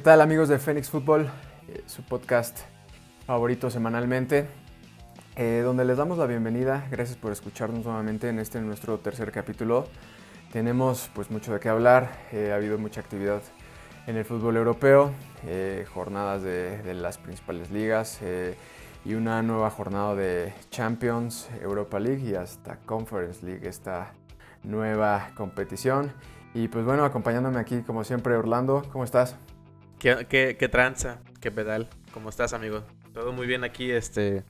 ¿Qué tal amigos de Phoenix Football? Eh, su podcast favorito semanalmente, eh, donde les damos la bienvenida. Gracias por escucharnos nuevamente en este nuestro tercer capítulo. Tenemos pues mucho de qué hablar, eh, ha habido mucha actividad en el fútbol europeo, jornadas de, de, las principales ligas y una nueva jornada de Champions, Europa League y hasta Conference League, esta nueva competición. Y pues bueno, acompañándome aquí como siempre Orlando, ¿cómo estás? ¿Qué, qué, tranza? ¿Qué pedal? ¿Cómo estás, amigo? Todo muy bien aquí, este...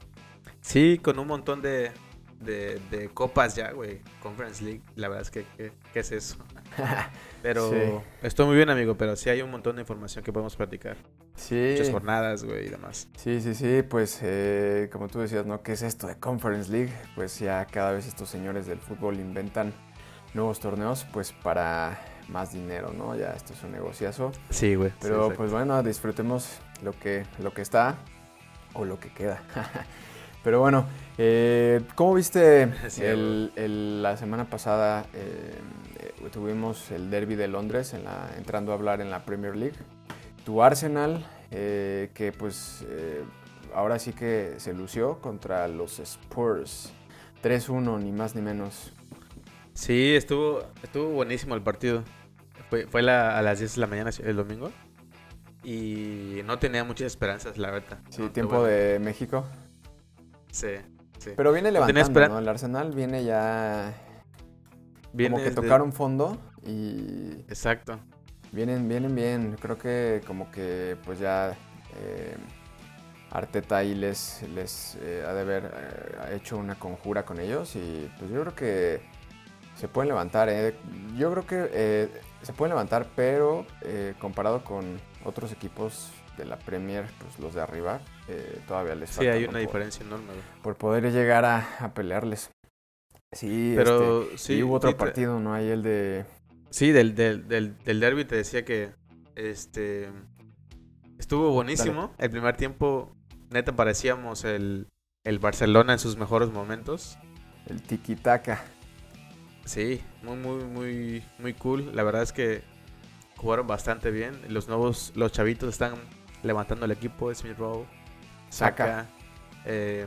Sí, con un montón de, de, copas ya, güey. Conference League, la verdad es que, ¿qué, es eso? Pero estoy muy bien, amigo, pero sí hay un montón de información que podemos platicar. Sí. Muchas jornadas, güey, y demás. Sí, sí, sí, pues eh, como tú decías, ¿no? ¿Qué es esto de Conference League? Pues ya cada vez estos señores del fútbol inventan nuevos torneos, pues para más dinero, ¿no? Ya esto es un negociazo. Sí, güey. Pero pues bueno, disfrutemos lo que, lo que está o lo que queda. Pero bueno, eh, ¿cómo viste la semana pasada? Eh, eh, tuvimos el derby de Londres en la, entrando a hablar en la Premier League. Tu Arsenal, que pues ahora sí que se lució contra los Spurs. 3-1, ni más ni menos. Sí, estuvo, estuvo buenísimo el partido. Fue, fue a las 10 de la mañana el domingo. Y no tenía muchas esperanzas, la verdad. Sí, tiempo de México. Sí, sí. Pero viene levantando, ¿no? El Arsenal viene ya... Viene como que tocaron fondo y... Exacto. Vienen, vienen bien. Creo que como que pues ya... Eh, Arteta ahí les, les eh, ha de haber eh, hecho una conjura con ellos y pues yo creo que se pueden levantar. ¿eh? Yo creo que se pueden levantar, pero eh, comparado con otros equipos de la Premier, pues los de arriba, todavía les falta. Sí, hay una diferencia enorme. Por poder llegar a, pelearles. Sí, pero este, sí, hubo otro partido, ¿no? Hay el de... Sí, del, del, del, del derby te decía que este estuvo buenísimo. El primer tiempo, neta, parecíamos el, el Barcelona en sus mejores momentos. El tiki-taka. Sí, muy, muy, muy, muy cool. La verdad es que jugaron bastante bien. Los nuevos, los chavitos están levantando el equipo. Smith Rowe, Saka, eh,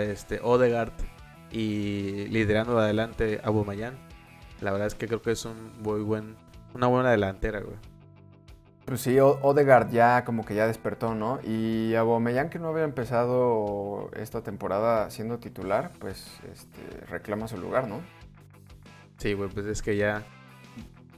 este, Odegaard y liderando adelante a Bumayan. La verdad es que creo que es un muy buen, una buena delantera, güey. Pues sí, Odegaard ya como que ya despertó, ¿no? Y Aubameyang que no había empezado esta temporada siendo titular, pues este, reclama su lugar, ¿no? Sí, güey, pues es que ya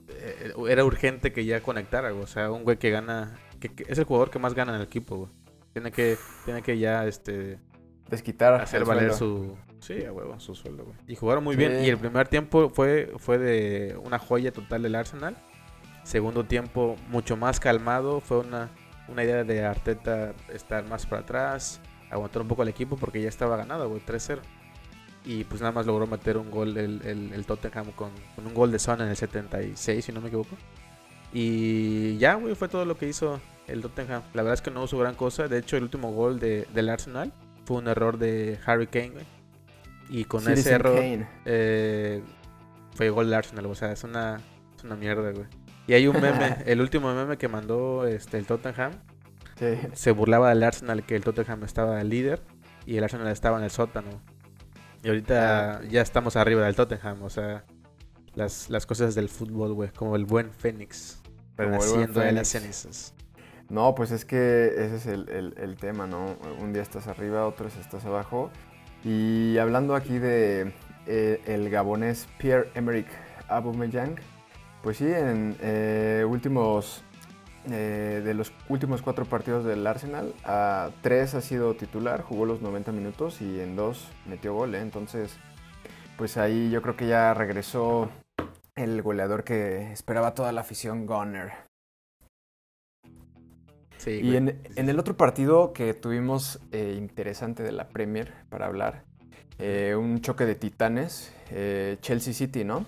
eh, era urgente que ya conectara, güey. O sea, un güey que gana, que, es el jugador que más gana en el equipo, güey. Tiene que, tiene que ya, este... Desquitar. Hacer valer su... Sí, a huevo, su sueldo, güey. Y jugaron muy bien. Y el primer tiempo fue, fue de una joya total del Arsenal. Segundo tiempo mucho más calmado. Fue una, una idea de Arteta estar más para atrás, aguantar un poco al equipo porque ya estaba ganado, güey, 3-0. Y pues nada más logró meter un gol el, el, Tottenham con, un gol de zona en el 76, si no me equivoco. Y ya, güey, fue todo lo que hizo el Tottenham. La verdad es que no hizo gran cosa. De hecho, el último gol de, del Arsenal fue un error de Harry Kane, güey. Y con ese error eh, fue gol del Arsenal. O sea, es una, es una mierda, güey. Y hay un meme, el último meme que mandó este, el Tottenham. Se burlaba del Arsenal que el Tottenham estaba líder y el Arsenal estaba en el sótano. Y ahorita ah. ya estamos arriba del Tottenham, o sea, las, las cosas del fútbol, güey, como el buen Fénix, renaciendo de las cenizas. No, pues es que ese es el, el, tema, ¿no? Un día estás arriba, otro estás abajo. Y hablando aquí de eh, el gabonés Pierre-Emerick Aubameyang, pues sí, en eh, últimos eh, de los últimos cuatro partidos del Arsenal, a tres ha sido titular, jugó los 90 minutos y en dos metió gol. ¿eh? Entonces, pues ahí yo creo que ya regresó el goleador que esperaba toda la afición Gunner. Sí, y en, el otro partido que tuvimos interesante de la Premier para hablar, un choque de titanes, Chelsea City, ¿no?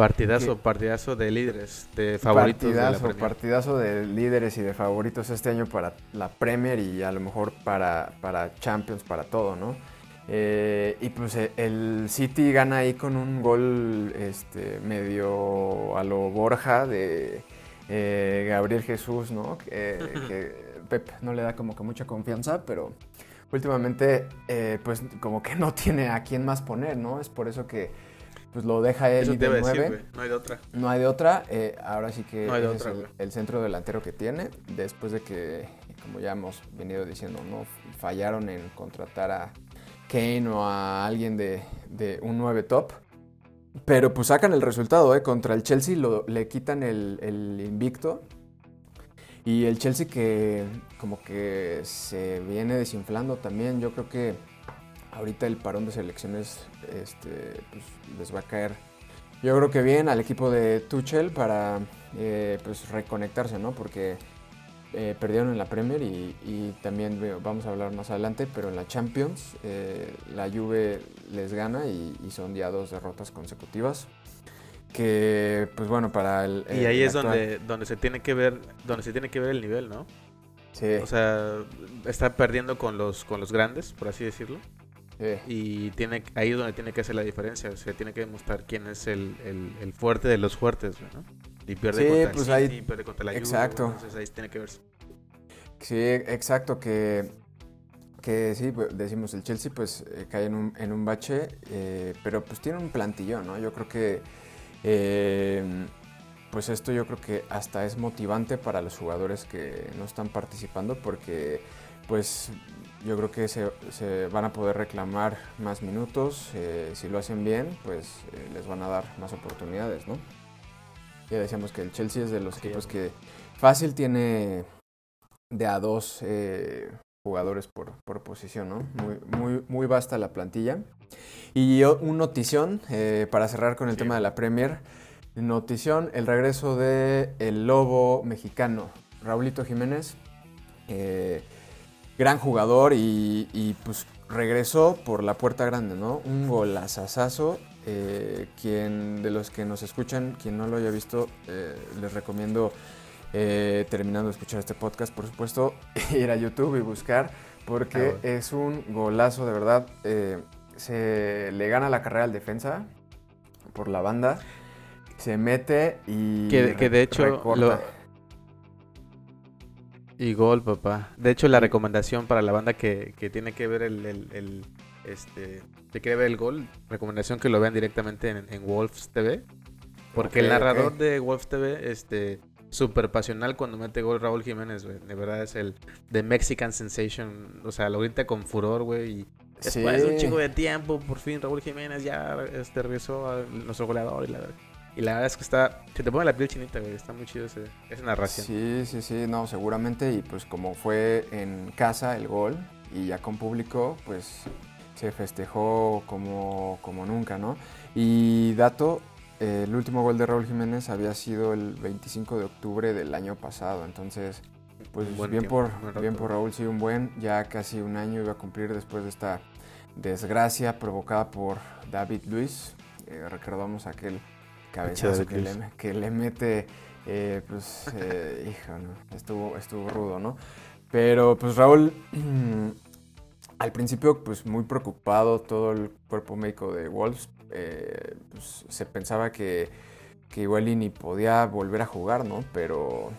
Partidazo, partidazo de líderes, de favoritos. Partidazo, de partidazo de líderes y de favoritos este año para la Premier y a lo mejor para, para Champions, para todo, ¿no? Eh, y pues eh, el City gana ahí con un gol este, medio a lo Borja de eh, Gabriel Jesús, ¿no? Que, Pep no le da como que mucha confianza, pero últimamente pues como que no tiene a quién más poner, ¿no? Es por eso que pues lo deja él de nueve. no hay de otra. No hay de otra. Eh, ahora sí que es el, centro delantero que tiene. Después de que, como ya hemos venido diciendo, no fallaron en contratar a Kane o a alguien de, un 9 top. Pero pues sacan el resultado, ¿eh? Contra el Chelsea lo, le quitan el, el invicto. Y el Chelsea que como que se viene desinflando también. Yo creo que ahorita el parón de selecciones este, pues, les va a caer, yo creo que bien al equipo de Tuchel para eh, pues, reconectarse, ¿no? Porque eh, perdieron en la Premier y, también vamos a hablar más adelante, pero en la Champions eh, la Juve les gana y, son ya dos derrotas consecutivas que pues bueno para el, y ahí es donde donde se tiene que ver donde se tiene que ver el nivel no sí. O sea está perdiendo con los con los grandes por así decirlo y tiene ahí es donde tiene que hacer la diferencia. O sea, tiene que demostrar quién es el, el, fuerte de los fuertes, ¿no? Y pierde contra pues el City, pierde contra la Exacto. entonces ahí tiene que verse. Sí, exacto, que, que sí, pues, decimos, el Chelsea pues eh, cae en un, en un bache, eh, pero pues tiene un plantillo, ¿no? Yo creo que eh, pues esto yo creo que hasta es motivante para los jugadores que no están participando porque pues yo creo que se, van a poder reclamar más minutos. Eh, si lo hacen bien, pues eh, les van a dar más oportunidades, ¿no? Ya decíamos que el Chelsea es de los equipos que fácil tiene de a dos eh, jugadores por, posición, ¿no? Muy, muy, muy vasta la plantilla. Y un notición para cerrar con el tema de la Premier. Notición, el regreso de el lobo mexicano, Raulito Jiménez gran jugador y, pues regresó por la puerta grande, ¿no? Un golazazazo. Eh, quien de los que nos escuchan, quien no lo haya visto, eh, les recomiendo, eh, terminando de escuchar este podcast, por supuesto, ir a YouTube y buscar, porque es un golazo, de verdad. se le gana la carrera al defensa por la banda, se mete y... Que, que de hecho y gol, papá. De hecho, la recomendación para la banda que, tiene que ver el, el, este, que quiere ver el gol, recomendación que lo vean directamente en, Wolves TV. Porque el narrador de Wolves TV, este, súper pasional cuando mete gol Raúl Jiménez, güey. De verdad es el The Mexican Sensation. O sea, lo grita con furor, güey. Y después de un chingo de tiempo, por fin Raúl Jiménez ya este, regresó a nuestro goleador y la verdad. Y la verdad es que está. Se te pone la piel chinita, güey. Está muy chido ese, esa narración. Sí, sí, sí, no, seguramente. Y pues como fue en casa el gol y ya con público, pues se festejó como, como nunca, ¿no? Y dato, el último gol de Raúl Jiménez había sido el 25 de octubre del año pasado. Entonces, pues bien, por, bien por Raúl, sí, un buen. Ya casi un año iba a cumplir después de esta desgracia provocada por David Luis. Eh, recordamos aquel cabezazo que le, que le, mete, eh, pues, eh, hijo, ¿no? estuvo, estuvo rudo, ¿no? Pero, pues, Raúl, al principio, pues, muy preocupado todo el cuerpo médico de Wolves, eh, pues, se pensaba que, que igual y ni podía volver a jugar, ¿no? Pero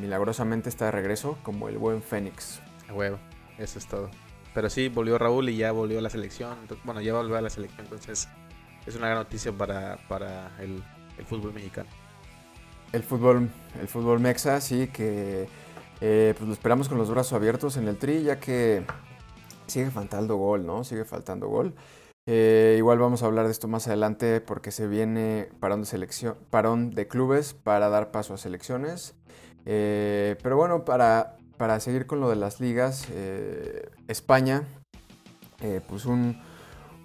milagrosamente está de regreso como el buen Fénix. A huevo, eso es todo. Pero sí, volvió Raúl y ya volvió a la selección. Bueno, ya volvió a la selección, entonces es una gran noticia para, para el, el fútbol mexicano. El fútbol, el fútbol mexa, sí, que eh, pues lo esperamos con los brazos abiertos en el tri, ya que sigue faltando gol, ¿no? Sigue faltando gol. Eh, igual vamos a hablar de esto más adelante porque se viene parón de, selección, parón de clubes para dar paso a selecciones. Eh, pero bueno, para, para, seguir con lo de las ligas, España, pues un,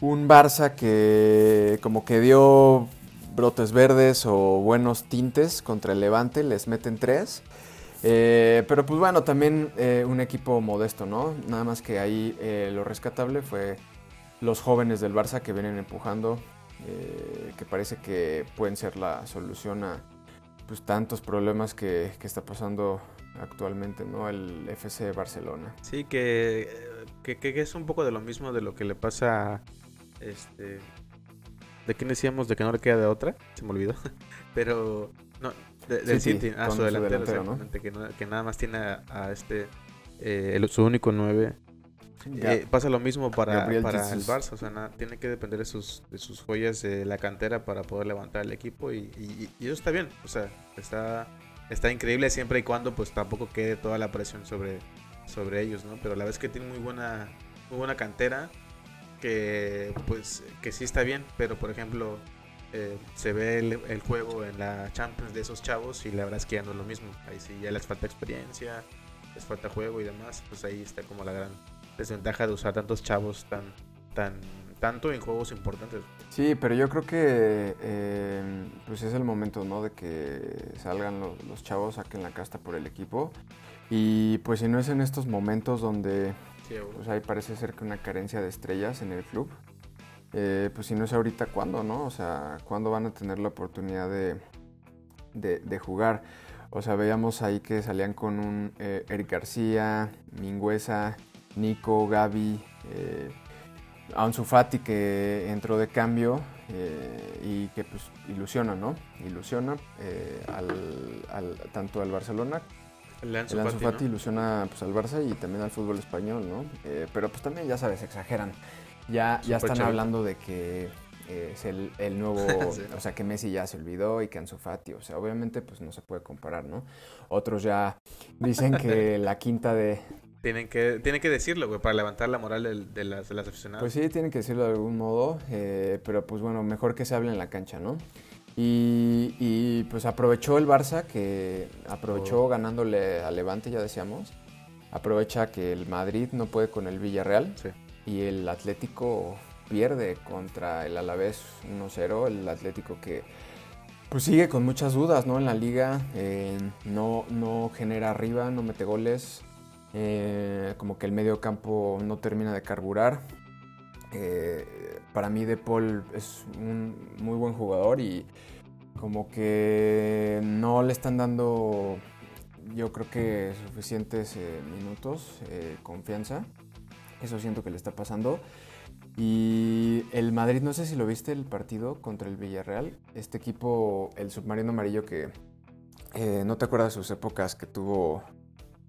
un Barça que como que dio brotes verdes o buenos tintes contra el Levante, les meten tres. Eh, pero pues bueno, también eh, un equipo modesto, ¿no? Nada más que ahí eh, lo rescatable fue los jóvenes del Barça que vienen empujando, que parece que pueden ser la solución a pues, tantos problemas que, está pasando actualmente, ¿no? El FC Barcelona. Sí, que, que, que, es un poco de lo mismo de lo que le pasa este, ¿De quién decíamos de que no le queda de otra? Se me olvidó. Pero No, del City, ah, su delantero, ¿no? que, nada más tiene a, este, eh, su único 9. Eh, pasa lo mismo para, para el Barça, o sea, tiene que depender de sus, de sus joyas de la cantera para poder levantar el equipo y, y, eso está bien, o sea, está, está increíble siempre y cuando pues tampoco quede toda la presión sobre, sobre ellos, ¿no? Pero la vez que tiene muy buena, muy buena cantera, que pues que sí está bien, pero por ejemplo eh, se ve el, juego en la Champions de esos chavos y la verdad es que ya no es lo mismo. Ahí sí ya les falta experiencia, les falta juego y demás. Pues ahí está como la gran desventaja de usar tantos chavos tan, tan, tanto en juegos importantes. Sí, pero yo creo que eh, pues es el momento, ¿no? De que salgan los, chavos, saquen la casta por el equipo. Y pues si no es en estos momentos donde pues ahí parece ser que una carencia de estrellas en el club, eh, pues si no es ahorita, ¿cuándo, no? O sea, ¿cuándo van a tener la oportunidad de, de, jugar? O sea, veíamos ahí que salían con un eh, Eric García, Mingüesa, Nico, Gaby, eh, Ansu Fati que entró de cambio eh, y que pues ilusiona, ¿no? Ilusiona al, tanto al Barcelona el Ansu, Fati, ilusiona pues, al Barça y también al fútbol español, ¿no? pero pues también, ya sabes, exageran. Ya, ya están hablando de que eh, es el, nuevo, o sea, que Messi ya se olvidó y que Ansu Fati, o sea, obviamente pues no se puede comparar, ¿no? Otros ya dicen que la quinta de... Tienen que, tienen que decirlo, güey, para levantar la moral de, las, de las aficionadas. Pues sí, tienen que decirlo de algún modo, eh, pero pues bueno, mejor que se hable en la cancha, ¿no? Y, pues aprovechó el Barça, que aprovechó oh. ganándole al Levante, ya decíamos. Aprovecha que el Madrid no puede con el Villarreal. Sí y el Atlético pierde contra el Alavés 1-0, el Atlético que pues sigue con muchas dudas ¿no? en la liga, eh, no, no genera arriba, no mete goles, eh, como que el medio campo no termina de carburar. Eh, para mí De Paul es un muy buen jugador y como que no le están dando yo creo que suficientes minutos, confianza. Eso siento que le está pasando. Y el Madrid, no sé si lo viste el partido contra el Villarreal. Este equipo, el submarino amarillo que eh, no te acuerdas de sus épocas que tuvo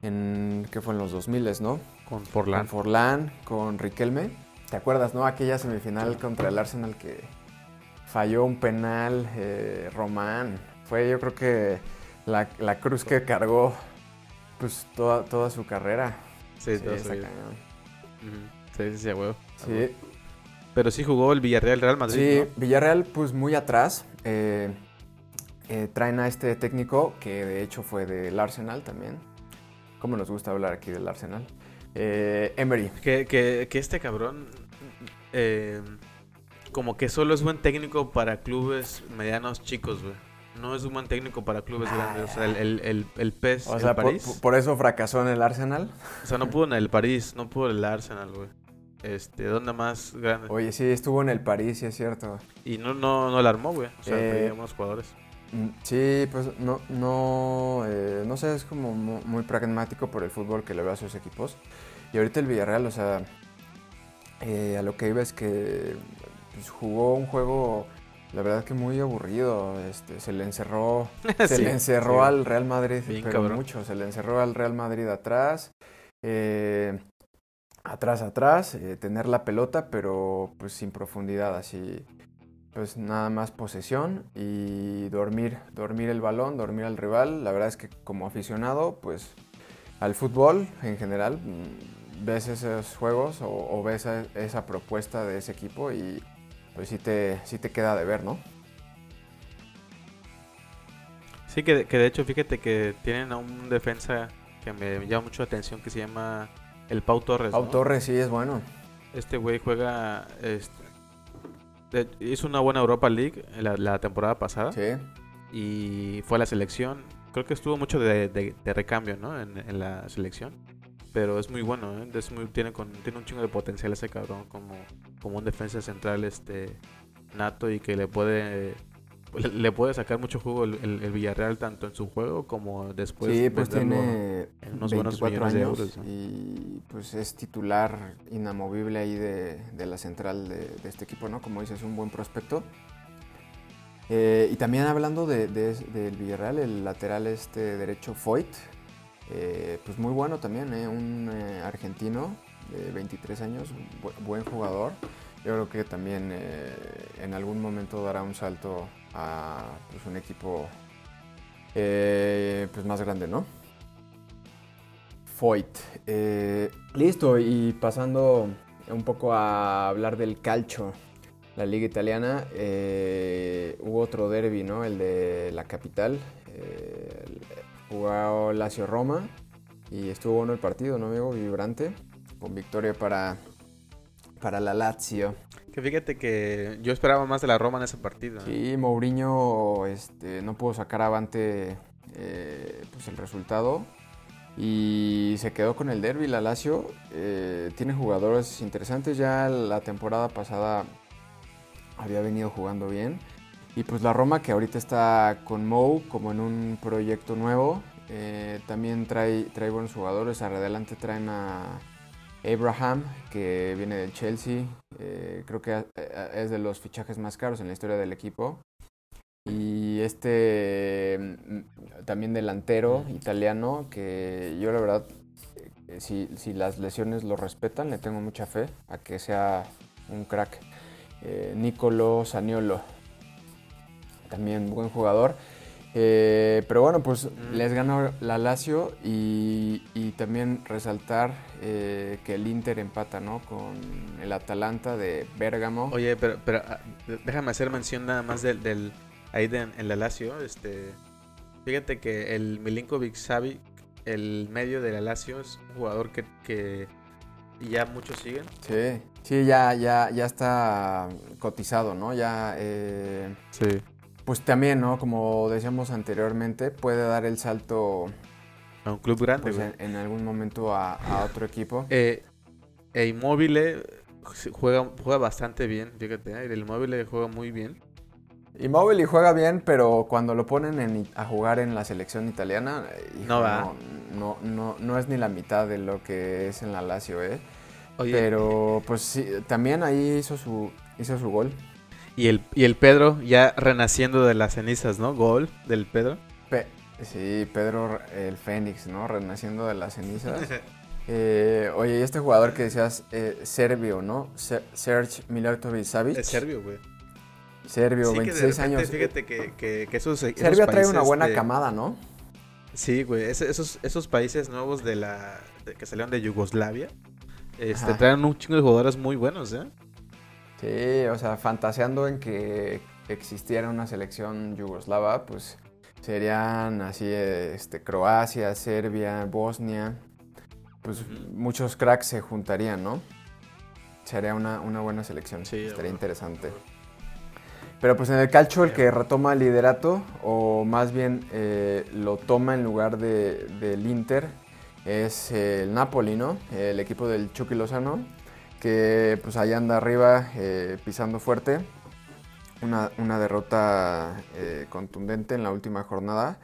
en, ¿qué fue en los 2000, ¿no? Con Forlán. Con Forlán, con Riquelme. ¿Te acuerdas, no? Aquella semifinal contra el Arsenal que falló un penal, eh, Román. Fue yo creo que la, cruz que cargó pues toda, toda su carrera. Sí, sí Sí, sí, huevo. Sí. Pero sí jugó el Villarreal Real Madrid. Sí, Villarreal, pues muy atrás. Eh, eh, traen a este técnico que de hecho fue del Arsenal también. ¿Cómo nos gusta hablar aquí del Arsenal? Eh, Emery. Que, que, que, este cabrón. Como que solo es buen técnico para clubes medianos chicos, güey. No es un buen técnico para clubes grandes. O sea, el, el, el, el PES, o sea, París. Por, eso fracasó en el Arsenal? O sea, no pudo en el París, no pudo en el Arsenal, güey. Este, ¿dónde más grande? Oye, sí, estuvo en el París, sí es cierto. Y no, no, no la armó, güey. O sea, eh, unos jugadores. Mm, sí, pues no, no, eh, no sé, es como muy, pragmático por el fútbol que le ve a sus equipos. Y ahorita el Villarreal, o sea, eh, a lo que iba es que pues, jugó un juego la verdad que muy aburrido. Este, se le encerró, se le encerró al Real Madrid, pero mucho. Se le encerró al Real Madrid atrás, eh, atrás, atrás, eh, tener la pelota, pero pues sin profundidad, así, pues nada más posesión y dormir, dormir el balón, dormir al rival. La verdad es que como aficionado, pues al fútbol en general, mm, ves esos juegos o, ves esa propuesta de ese equipo y pues sí te, sí te queda de ver, ¿no? Sí, que, de hecho, fíjate que tienen a un defensa que me llama mucho la atención que se llama el Pau Torres. Pau Torres, sí, es bueno. Este güey juega. Este, hizo una buena Europa League la, temporada pasada. Sí. Y fue a la selección. Creo que estuvo mucho de, recambio, ¿no? En, en, la selección. Pero es muy bueno, ¿eh? Es muy, tiene, con, tiene un chingo de potencial ese cabrón como, como un defensa central este nato y que le puede le puede sacar mucho jugo el, el, Villarreal tanto en su juego como después sí pues tiene unos 24 años y pues es titular inamovible ahí de, de la central de, de, este equipo no como dices un buen prospecto. Eh, y también hablando de, del Villarreal, el lateral este derecho Foyt, eh, pues muy bueno también, ¿eh? un argentino de 23 años, buen jugador. Yo creo que también en algún momento dará un salto a pues, un equipo pues más grande, ¿no? Foyt. listo, y pasando un poco a hablar del calcio la liga italiana, eh, hubo otro derby, ¿no? El de la capital. Eh, jugó Lazio Roma y estuvo bueno el partido, ¿no, amigo? Vibrante, con victoria para, para la Lazio. Que fíjate que yo esperaba más de la Roma en ese partido. Sí, Mourinho este, no pudo sacar avante eh, pues el resultado y se quedó con el derby. La Lazio eh, tiene jugadores interesantes. Ya la temporada pasada había venido jugando bien. Y pues la Roma que ahorita está con Mou como en un proyecto nuevo. Eh, también trae, trae buenos jugadores. Adelante traen a Abraham que viene del Chelsea. Eh, creo que eh, es de los fichajes más caros en la historia del equipo. Y este mm, también delantero italiano que yo la verdad, si, si las lesiones lo respetan, le tengo mucha fe a que sea un crack eh, Nicolo Saniolo. También buen jugador. Eh, pero bueno, pues les ganó la Lazio y, también resaltar eh, que el Inter empata, ¿no? Con el Atalanta de Bérgamo. Oye, pero, pero ah, déjame hacer mención nada más del, ahí en la Lazio. Este, fíjate que el Milinkovic Savic, el medio de la Lazio, es un jugador que, que ya muchos siguen. Sí. Sí, ya, ya, ya está cotizado, ¿no? Ya. Eh, sí. Pues también, ¿no? Como decíamos anteriormente, puede dar el salto. A un club grande, pues, en, algún momento a, otro equipo. Eh, e Inmóvil juega, juega bastante bien, fíjate, ¿eh? el Inmóvil juega muy bien. Inmóvil juega bien, pero cuando lo ponen a jugar en la selección italiana, no va. No, no, no, es ni la mitad de lo que es en la Lazio, ¿eh? Pero pues sí, también ahí hizo su, hizo su gol. Y el, y el Pedro ya renaciendo de las cenizas, ¿no? Gol del Pedro. sí, Pedro el Fénix, ¿no? Renaciendo de las cenizas. eh, oye, y este jugador que decías, eh, serbio, ¿no? Serge Milatovic Savic. Es serbio, güey. Serbio, 26 años. Fíjate que, que, que esos, Serbia trae una buena camada, ¿no? Sí, güey. esos, esos países nuevos de la que salieron de Yugoslavia este, traen un chingo de jugadores muy buenos, ¿eh? Sí, o sea, fantaseando en que existiera una selección yugoslava, pues serían así, este, Croacia, Serbia, Bosnia, pues muchos cracks se juntarían, ¿no? Sería una, buena selección, sí, estaría interesante. Pero pues en el calcio el que retoma el liderato, o más bien eh, lo toma en lugar de, del Inter, es el Napoli, ¿no? El equipo del Chucky Lozano, que pues ahí anda arriba eh, pisando fuerte. Una, derrota eh, contundente en la última jornada.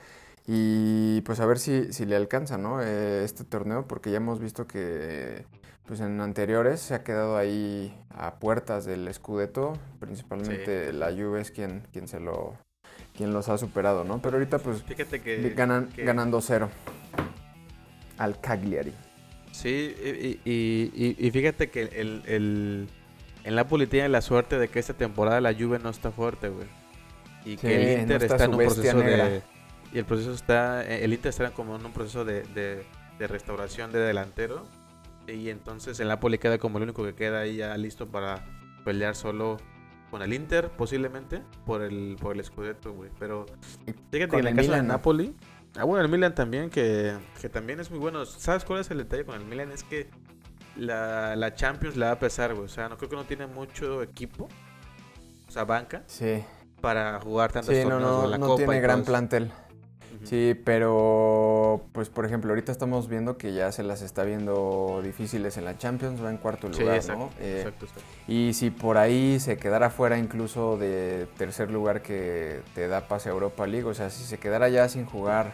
Y pues a ver si, le alcanza, ¿no? Eh, este torneo, porque ya hemos visto que pues en anteriores se ha quedado ahí a puertas del Scudetto. Principalmente la Juve es quien, quien se lo quien los ha superado, ¿no? Pero ahorita pues Fíjate que, ganan, ganando cero al Cagliari. Sí, y, fíjate que el, el, el Napoli tiene la suerte de que esta temporada la Juve no está fuerte, güey. Y que el Inter está, en un proceso de... Y el proceso está... El Inter está como en un proceso de, de, restauración de delantero. Y entonces el Napoli queda como el único que queda ahí ya listo para pelear solo con el Inter, posiblemente, por el, por el Scudetto, güey. Pero fíjate que en el caso de Napoli... Ah, bueno, el Milan también, que, también es muy bueno. ¿Sabes cuál es el detalle con el Milan? Es que la, Champions le va a pesar, güey. O sea, no creo que no tiene mucho equipo. O sea, banca. Sí. Para jugar tantos sí, no, no, no tiene gran plantel. Sí, pero pues por ejemplo, ahorita estamos viendo que ya se las está viendo difíciles en la Champions, va en cuarto lugar, ¿no? Eh, exacto, exacto. Y si por ahí se quedara fuera incluso de tercer lugar que te da pase a Europa League, o sea, si se quedara ya sin jugar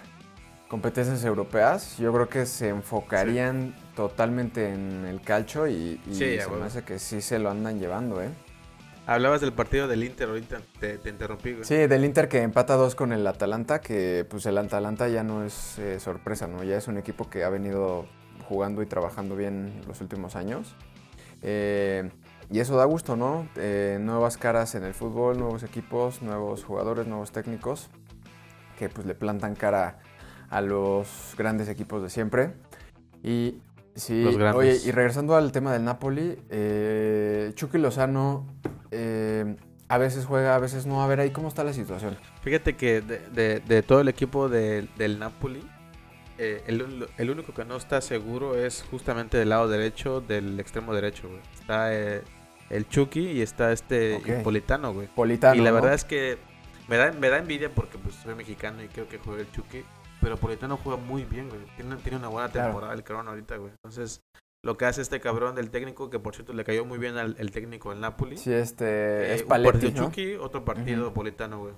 competencias europeas, yo creo que se enfocarían totalmente en el calcho y, se me hace que sí se lo andan llevando, ¿eh? Hablabas del partido del Inter, ahorita te, interrumpí, güey. Sí, del Inter que empata dos con el Atalanta, que pues el Atalanta ya no es eh, sorpresa, ¿no? Ya es un equipo que ha venido jugando y trabajando bien los últimos años. Eh, y eso da gusto, ¿no? Eh, nuevas caras en el fútbol, nuevos equipos, nuevos jugadores, nuevos técnicos que pues le plantan cara a los grandes equipos de siempre. Y sí, oye, y regresando al tema del Napoli, eh, Chucky Lozano eh, a veces juega, a veces no. A ver ahí cómo está la situación. Fíjate que de, todo el equipo del Napoli, eh, el, único que no está seguro es justamente del lado derecho, del extremo derecho, güey. Está el Chucky y está este Politano, güey. Politano. Y la verdad es que me da, me da envidia porque pues soy mexicano y creo que juega el Chucky. Pero Politano juega muy bien, güey. Tiene, tiene una buena temporada el cabrón ahorita, güey. Entonces, lo que hace este cabrón del técnico, que por cierto le cayó muy bien al el técnico del Napoli. Sí, este eh, es Un partido Chucky, otro partido Politano, güey.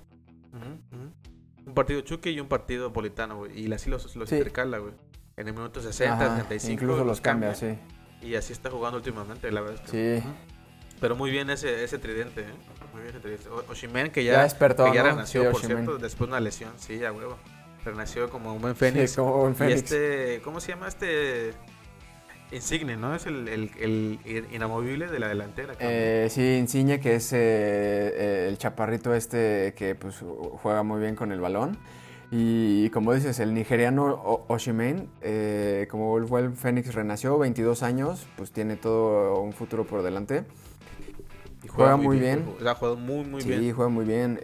Un partido Chucky y un partido Politano, güey. Y así los, los intercala, güey. En el minuto 60, 35. Incluso los cambia, sí. Y así está jugando últimamente, la verdad. Es que, sí. Pero muy bien ese, ese tridente, ¿eh? Muy bien ese tridente. Oshimen, que ya, ya, ya renació, por cierto, después de una lesión. Sí, ya huevo. Renació como un buen fénix. Sí, como un fénix. Y este, ¿cómo se llama este? Insigne, ¿no? Es el, el, el inamovible de la delantera. Eh, sí, Insigne, que es eh, eh, el chaparrito este que pues juega muy bien con el balón. Y, como dices, el nigeriano Oshimen, eh, como fue el Fénix renació, 22 años, pues tiene todo un futuro por delante juega, muy bien. Ha jugado muy, muy bien. Sí, juega muy bien.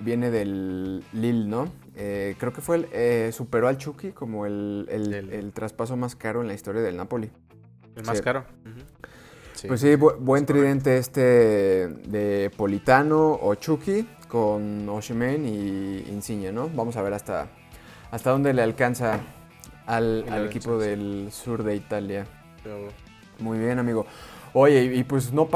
Viene del Lille, ¿no? Eh, creo que fue el, eh, superó al Chucky como el, el, traspaso más caro en la historia del Napoli. El más caro. Pues sí, buen tridente este de Politano o Chucky con Oshimen y Insigne, ¿no? Vamos a ver hasta, hasta dónde le alcanza al, al equipo del sur de Italia. Muy bien, amigo. Oye, y pues no,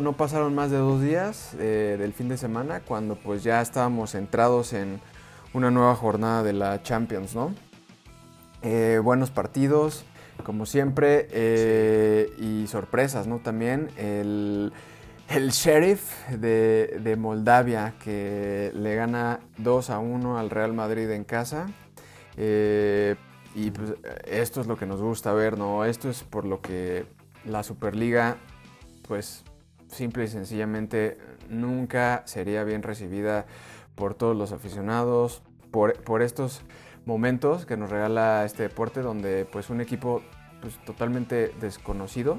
no pasaron más de dos días eh, del fin de semana cuando pues ya estábamos centrados en una nueva jornada de la Champions, ¿no? Eh, buenos partidos, como siempre, eh, y sorpresas, ¿no? También el, Sheriff de, Moldavia que le gana 2 a 1 al Real Madrid en casa. y pues esto es lo que nos gusta ver, ¿no? Esto es por lo que la Superliga, pues simple y sencillamente nunca sería bien recibida por todos los aficionados, por, estos momentos que nos regala este deporte donde pues un equipo pues, totalmente desconocido,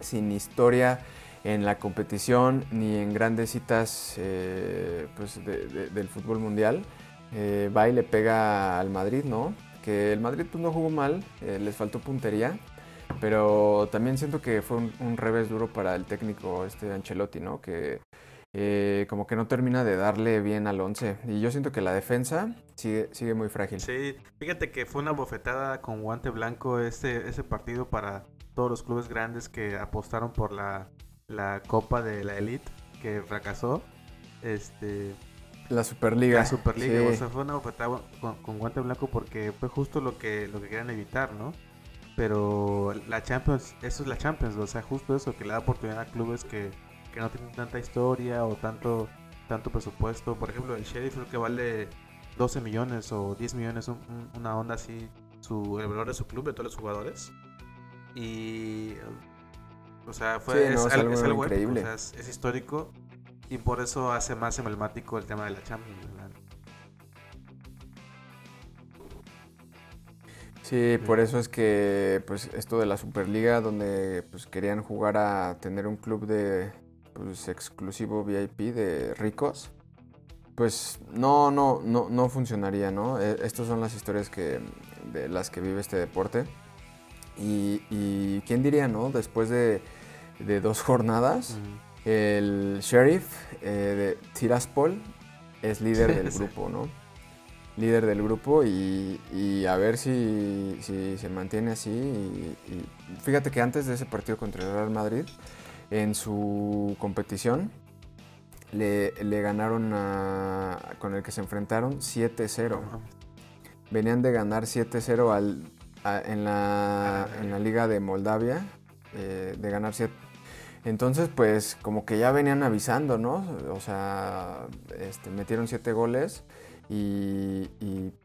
sin historia en la competición ni en grandes citas eh, pues, del fútbol mundial, eh, va y le pega al Madrid, ¿no? Que el Madrid pues, no jugó mal, eh, les faltó puntería, pero también siento que fue un, revés duro para el técnico este Ancelotti, ¿no? Que eh, como que no termina de darle bien al 11. Y yo siento que la defensa sigue, sigue muy frágil. Sí, fíjate que fue una bofetada con guante blanco ese, ese partido para todos los clubes grandes que apostaron por la, la Copa de la Elite, que fracasó. Este, la Superliga. La Superliga, o sea, fue una bofetada con, con, guante blanco porque fue justo lo que, lo que querían evitar, ¿no? Pero la Champions, eso es la Champions, o sea, justo eso, que le da oportunidad a clubes que, no tienen tanta historia o tanto, tanto presupuesto. Por ejemplo, el Sheriff creo que vale 12 millones o 10 millones, una onda así, su, el valor de su club, de todos los jugadores. Y, o sea, fue, es, algo, increíble. es, histórico y por eso hace más emblemático el tema de la Champions. Sí, por eso es que pues esto de la Superliga, donde pues querían jugar a tener un club de pues, exclusivo VIP de ricos, pues no, no, no, no funcionaría, ¿no? E, estas son las historias que, de las que vive este deporte. Y, quién diría, ¿no? Después de, dos jornadas, el sheriff eh, de Tiraspol es líder del grupo, ¿no? líder del grupo y, a ver si, se mantiene así. Y, fíjate que antes de ese partido contra el Real Madrid, en su competición, le, ganaron con el que se enfrentaron 7-0. Venían de ganar 7-0 en, la, en la liga de Moldavia, eh, de ganar 7 Entonces, pues como que ya venían avisando, ¿no? O sea, este, metieron siete goles y,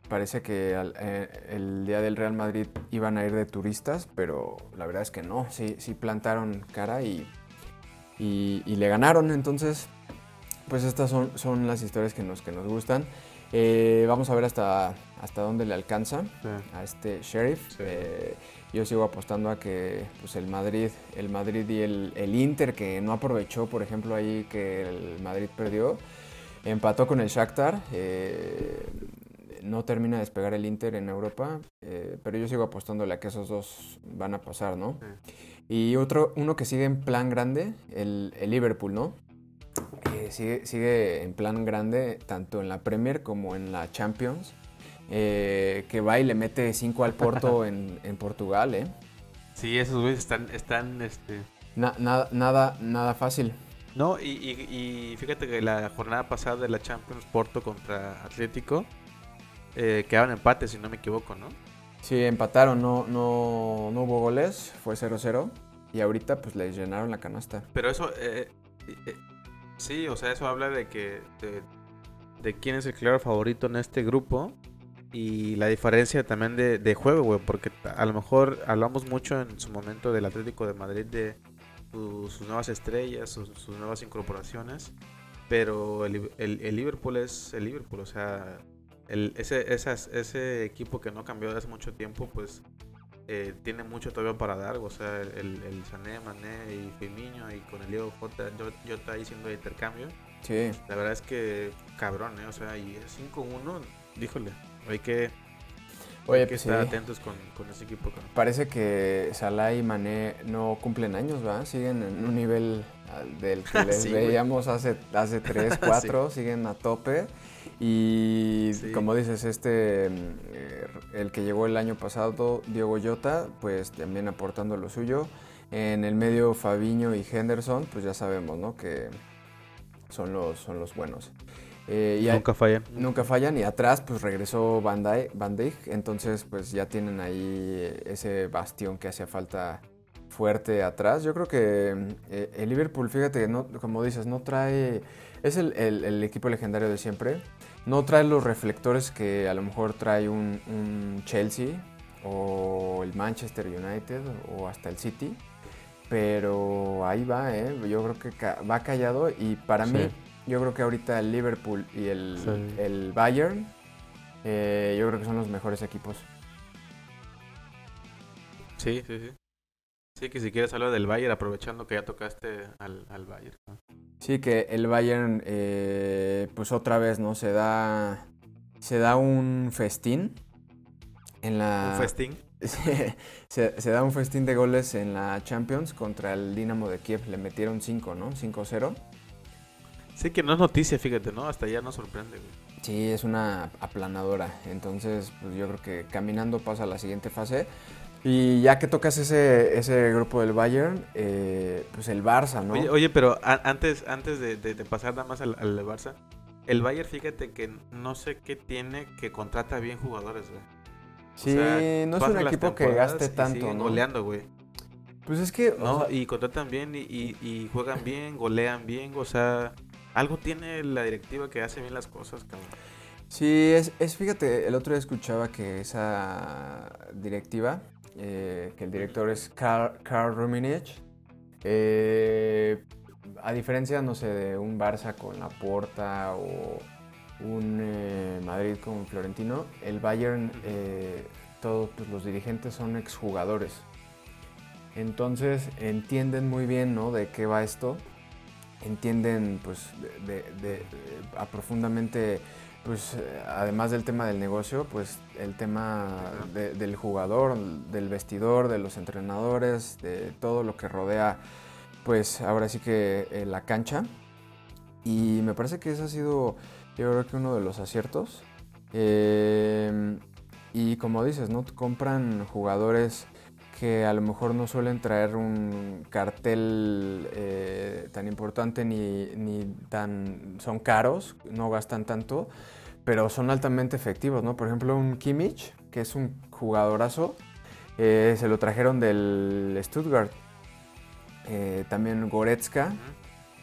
parece que eh, el día del Real Madrid iban a ir de turistas, pero la verdad es que no, sí, sí plantaron cara y, y, le ganaron. Entonces, pues estas son, son las historias que nos, que nos gustan. Eh, vamos a ver hasta, hasta dónde le alcanza a este Sheriff. Eh, yo sigo apostando a que pues, el Madrid, el Madrid y el, el, Inter, que no aprovechó, por ejemplo, ahí que el Madrid perdió, empató con el Shakhtar. Eh, no termina de despegar el Inter en Europa, pero yo sigo apostándole a que esos dos van a pasar, ¿no? Y otro, uno que sigue en plan grande, el, el Liverpool, ¿no? sigue, sigue en plan grande, tanto en la Premier como en la Champions. Eh, que va y le mete 5 al Porto en, Portugal, ¿eh? Sí, esos güeyes están, están, este... nada, nada, nada fácil. No, y, fíjate que la jornada pasada de la Champions Porto contra Atlético eh, quedaban empates, si no me equivoco, ¿no? Sí, empataron, no, no, no hubo goles, fue 0-0 y ahorita pues les llenaron la canasta. Pero eso, eh, eh Sí, o sea, eso habla de que de, quién es el claro favorito en este grupo y la diferencia también de, juego, güey, porque a lo mejor hablamos mucho en su momento del Atlético de Madrid de sus nuevas estrellas, sus, nuevas incorporaciones, pero el, el, Liverpool es el Liverpool, o sea, el, ese, ese equipo que no cambió desde hace mucho tiempo, pues eh, tiene mucho todavía para dar, o sea, el, el Sané, Mané y Firmino y con el Diego J, yo, yo está ahí haciendo intercambio. Sí. La verdad es que cabrón, ¿eh? O sea, y 5-1, díjole, hay que, Oye, que estar atentos con, con ese equipo. Parece que Salah y Mané no cumplen años, ¿va? Siguen en un nivel del que les veíamos hace, hace 3, 4, siguen a tope. Y como dices, este, eh, el que llegó el año pasado, Diego Llota, pues también aportando lo suyo. En el medio Fabiño y Henderson, pues ya sabemos, ¿no? Que son los, son los buenos. Eh, nunca fallan. Nunca fallan y atrás pues regresó Van Dijk, entonces pues ya tienen ahí ese bastión que hacía falta fuerte atrás. Yo creo que eh, el Liverpool, fíjate, no, como dices, no trae, es el, el equipo legendario de siempre, no trae los reflectores que a lo mejor trae un, Chelsea o el Manchester United o hasta el City. Pero ahí va, ¿eh? yo creo que va callado y para mí, yo creo que ahorita el Liverpool y el, Bayern, eh, yo creo que son los mejores equipos. Sí, sí, sí. Sí, que si quieres hablar del Bayern, aprovechando que ya tocaste al, Bayern. Sí, que el Bayern, eh, pues otra vez, ¿no? Se da, se da un festín en la... ¿Un festín? se, se, da un festín de goles en la Champions contra el Dinamo de Kiev. Le metieron 5, ¿no? 5-0. Sí, que no es noticia, fíjate, ¿no? Hasta ya nos sorprende, güey. Sí, es una aplanadora. Entonces, pues yo creo que caminando pasa a la siguiente fase. Y ya que tocas ese, ese grupo del Bayern, eh, pues el Barça, ¿no? Oye, pero antes, antes de, pasar nada más al, Barça, el Bayern, fíjate que no sé qué tiene que contrata bien jugadores, güey. Sí, no es un equipo que gaste tanto, ¿no? goleando, güey. Pues es que... No, y contratan bien y, y, juegan bien, golean bien, o sea... Algo tiene la directiva que hace bien las cosas, cabrón. Sí, es, es fíjate, el otro día escuchaba que esa directiva eh, que el director es Karl Rummenigge. Eh, a diferencia, no sé, de un Barça con Laporta o un eh, Madrid con Florentino, el Bayern, todos pues, los dirigentes son exjugadores. Entonces entienden muy bien ¿no? de qué va esto, entienden pues de, profundamente pues eh, además del tema del negocio, pues el tema del jugador, del vestidor, de los entrenadores, de todo lo que rodea, pues ahora sí que eh, la cancha. Y me parece que ese ha sido, yo creo que uno de los aciertos. Em, y como dices, ¿no? Compran jugadores que a lo mejor no suelen traer un cartel eh, tan importante ni, ni, tan son caros, no gastan tanto, pero son altamente efectivos, ¿no? Por ejemplo, un Kimmich, que es un jugadorazo, eh, se lo trajeron del Stuttgart. Eh, también Goretzka.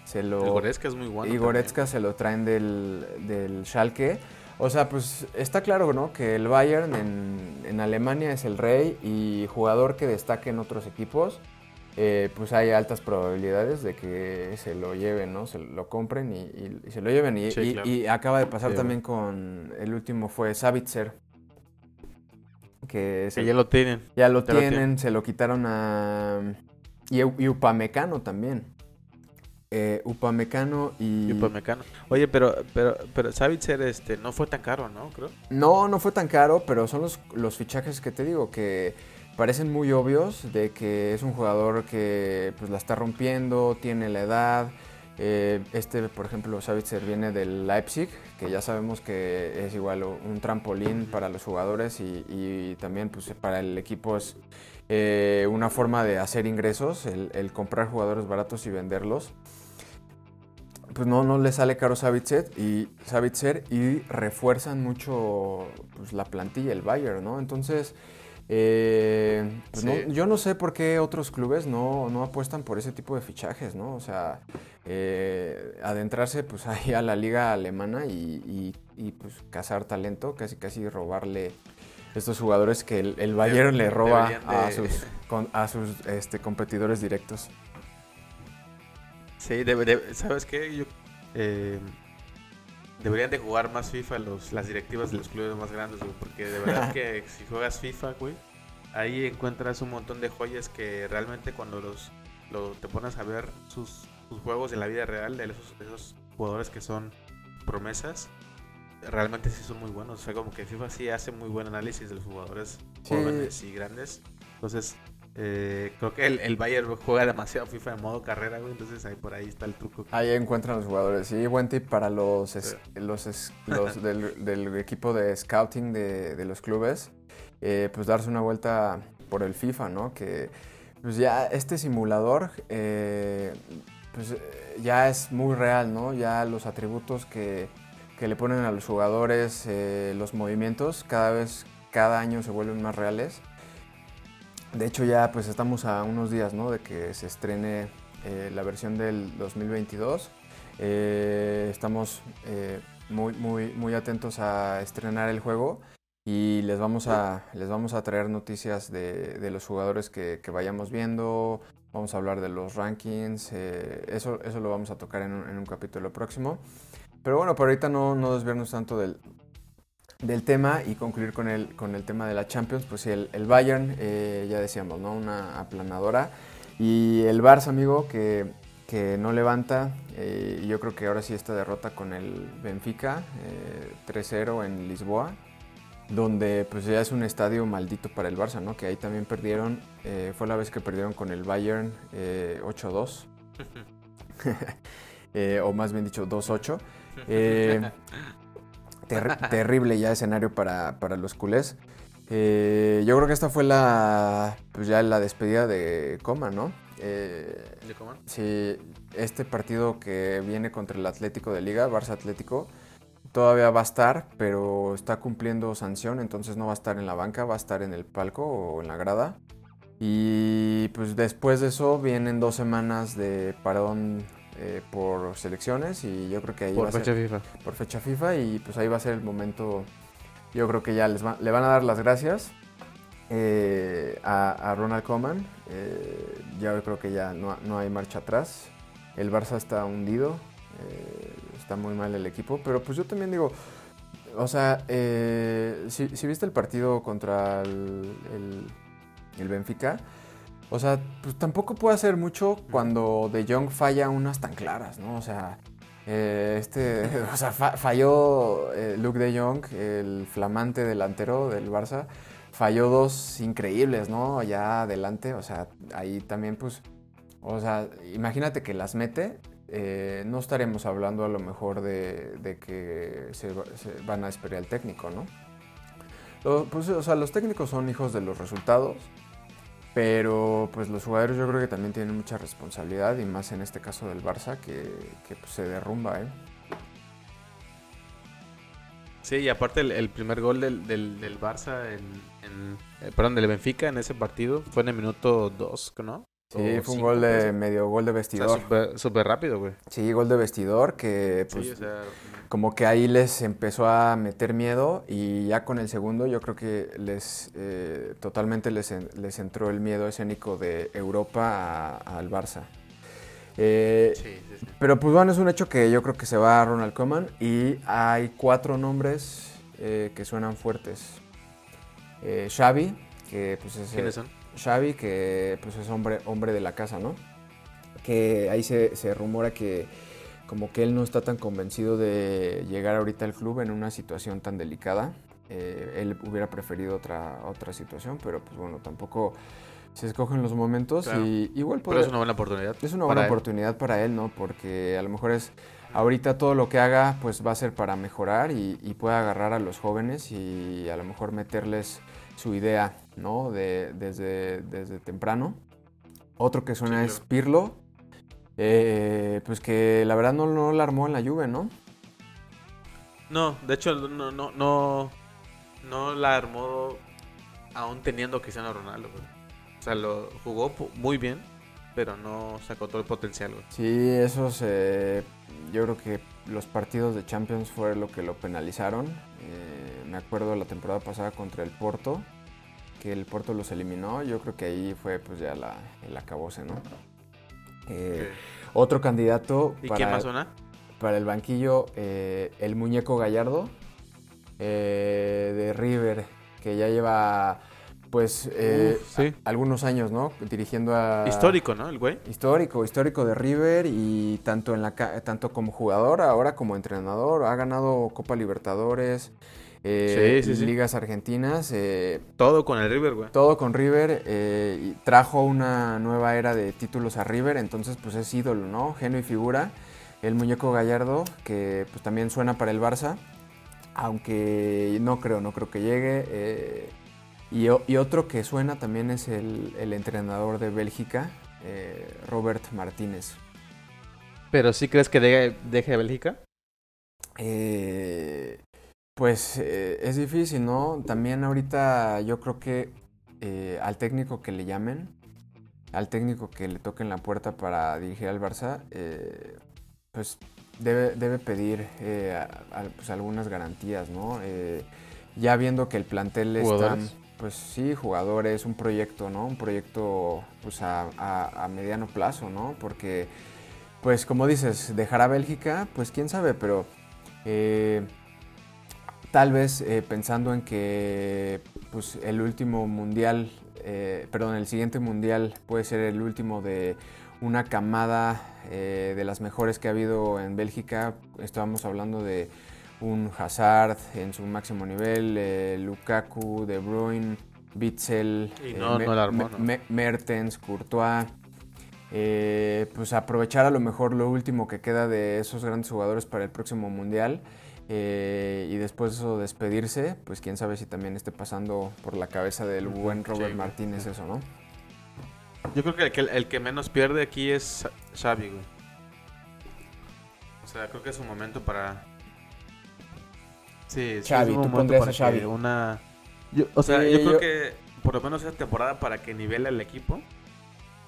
Se lo, Goretzka es muy bueno. Y Goretzka se lo traen del, del Schalke. O sea, pues está claro, ¿no? Que el Bayern en, Alemania es el rey y jugador que destaque en otros equipos, eh, pues hay altas probabilidades de que se lo lleven, ¿no? Se lo compren y, se lo lleven. Y, acaba de pasar también con el último fue Savitzer. Que, ya lo tienen. Ya lo, tienen, se lo quitaron a... Y, y Upamecano también. Eh, Upamecano y... Upamecano. Oye, pero, pero, pero Savitzer este, no fue tan caro, ¿no? Creo. No, no fue tan caro, pero son los, los fichajes que te digo, que parecen muy obvios de que es un jugador que pues, la está rompiendo, tiene la edad. Eh, este, por ejemplo, Savitzer viene del Leipzig, que ya sabemos que es igual un trampolín para los jugadores y, también pues, para el equipo es eh, una forma de hacer ingresos, el, el comprar jugadores baratos y venderlos pues no, no le sale caro Savitzer y, Savitzer y refuerzan mucho pues, la plantilla, el Bayern, ¿no? Entonces, eh, pues yo no sé por qué otros clubes no, no, apuestan por ese tipo de fichajes, ¿no? O sea, eh, adentrarse pues ahí a la liga alemana y, pues cazar talento, casi casi robarle estos jugadores que el, Bayern le roba a sus, a sus este, competidores directos. Sí, ¿sabes qué? Yo, eh, deberían de jugar más FIFA los, las directivas de los clubes más grandes, güey, porque de verdad que si juegas FIFA, güey, ahí encuentras un montón de joyas que realmente cuando los lo, te pones a ver sus, juegos en la vida real, de esos, esos jugadores que son promesas, realmente sí son muy buenos. O sea, como que FIFA sí hace muy buen análisis de los jugadores jóvenes y grandes. Entonces, eh, creo que el, el, Bayern juega demasiado FIFA en modo carrera, güey. Entonces ahí por ahí está el truco. Ahí encuentran los jugadores. Sí, buen tip para los, los, los del, equipo de scouting de, los clubes. Eh, pues darse una vuelta por el FIFA, ¿no? Que pues ya este simulador eh, pues ya es muy real, ¿no? Ya los atributos que, que le ponen a los jugadores, los movimientos, cada vez, cada año se vuelven más reales. De hecho ya pues estamos a unos días ¿no? de que se estrene eh, la versión del 2022. Eh, estamos eh, muy, muy, muy atentos a estrenar el juego y les vamos a, les vamos a traer noticias de, los jugadores que, vayamos viendo, vamos a hablar de los rankings, eso, eso lo vamos a tocar en un, capítulo próximo. Pero bueno, por ahorita no, no desviarnos tanto del, del tema y concluir con el, con el tema de la Champions, pues el, el Bayern, eh, ya decíamos, ¿no? Una aplanadora. Y el Barça, amigo, que, que no levanta. Eh, y yo creo que ahora sí esta derrota con el Benfica, 3-0 eh, en Lisboa, donde pues ya es un estadio maldito para el Barça, ¿no? Que ahí también perdieron, fue la vez que perdieron con el Bayern 8-2. o más bien dicho, 2-8. terrible ya escenario para, los culés. Eh, yo creo que esta fue la, pues ya la despedida de Coma, ¿no? Eh, ¿De Coma? Sí, este partido que viene contra el Atlético de Liga, Barça Atlético, todavía va a estar, pero está cumpliendo sanción, entonces no va a estar en la banca, va a estar en el palco o en la grada. Y pues después de eso vienen dos semanas de parón eh, por selecciones y yo creo que ahí por fecha FIFA. Por fecha FIFA y pues ahí va a ser el momento, yo creo que ya les le van a dar las gracias eh, a, Ronald Koeman. Eh, ya creo que ya no, hay marcha atrás. El Barça está hundido, está muy mal el equipo, pero pues yo también digo, o sea, si, viste el partido contra el, el Benfica, o sea, pues tampoco puede hacer mucho cuando De Jong falla unas tan claras, ¿no? O sea, eh, este, o sea, falló eh, Luke De Jong, el flamante delantero del Barça, falló dos increíbles, ¿no? Ya adelante, o sea, ahí también pues, o sea, imagínate que las mete, eh, no estaremos hablando a lo mejor de, que se, van a esperar el técnico, ¿no? Pues, o sea, los técnicos son hijos de los resultados pero pues los jugadores yo creo que también tienen mucha responsabilidad y más en este caso del Barça que, pues, se derrumba. ¿eh? Sí, y aparte el, primer gol del, del, Barça, en, eh, perdón, del Benfica en ese partido fue en el minuto 2, ¿no? Sí, fue un gol de medio gol de vestidor. súper rápido, güey. Sí, gol de vestidor que pues, o sea, como que ahí les empezó a meter miedo y ya con el segundo yo creo que les eh, totalmente les, les, entró el miedo escénico de Europa al Barça. Eh, sí, sí, Pero pues bueno, es un hecho que yo creo que se va a Ronald Koeman y hay cuatro nombres eh, que suenan fuertes. Xavi, que pues es... ¿Quiénes son? Xavi, que pues es hombre, hombre de la casa, ¿no? Que ahí se, se rumora que como que él no está tan convencido de llegar ahorita al club en una situación tan delicada. Eh, él hubiera preferido otra, otra situación, pero pues bueno, tampoco se escogen los momentos y igual Pero es una buena oportunidad. Es una buena oportunidad para él, ¿no? Porque a lo mejor es ahorita todo lo que haga pues va a ser para mejorar y, puede agarrar a los jóvenes y a lo mejor meterles su idea, ¿no? De, desde, desde temprano. Otro que suena es Pirlo, eh, pues que la verdad no, no la armó en la lluvia, ¿no? No, de hecho no, no, no, no la armó aún teniendo Cristiano Ronaldo, O sea, lo jugó muy bien, pero no sacó todo el potencial, güey. Sí, esos, eh, yo creo que los partidos de Champions fue lo que lo penalizaron. Eh, me acuerdo la temporada pasada contra el Porto, que el Porto los eliminó. Yo creo que ahí fue pues ya la, el acabose, ¿no? Eh, otro candidato para, para el banquillo, eh, el muñeco Gallardo eh, de River, que ya lleva pues algunos años, ¿no? Dirigiendo a... Histórico, ¿no? El güey. Histórico, histórico de River y tanto, en la, tanto como jugador, ahora como entrenador, ha ganado Copa Libertadores, eh, ligas argentinas. Eh, todo con el River, güey. Todo con River. Eh, y trajo una nueva era de títulos a River, entonces pues es ídolo, ¿no? Genio y figura. El muñeco Gallardo, que pues también suena para el Barça, aunque no creo, no creo que llegue. Y, y, otro que suena también es el, el entrenador de Bélgica, Robert Martínez. ¿Pero sí crees que deje, deje Bélgica? Eh, pues eh, es difícil, ¿no? También ahorita yo creo que eh, al técnico que le llamen, al técnico que le toquen la puerta para dirigir al Barça, eh, pues debe, debe pedir pues, algunas garantías, ¿no? ya viendo que el plantel está, pues sí, jugadores, un proyecto, ¿no? Un proyecto pues a, a, mediano plazo, ¿no? Porque, pues como dices, dejar a Bélgica, pues quién sabe, pero Tal vez eh, pensando en que pues, el último mundial, eh, perdón, el siguiente mundial puede ser el último de una camada eh, de las mejores que ha habido en Bélgica. Estábamos hablando de un Hazard en su máximo nivel, Lukaku, De Bruyne, Bitzel, Mertens, Courtois. pues aprovechar a lo mejor lo último que queda de esos grandes jugadores para el próximo mundial eh, y después de eso despedirse, pues quién sabe si también esté pasando por la cabeza del buen Robert Martínez eso, ¿no? Yo creo que el, que el, que menos pierde aquí es Xavi, güey. O sea, creo que es un momento para... Sí, Xavi, tú pondrías a Xavi. Una... o sea, yo creo que por lo menos esta temporada para que nivele el equipo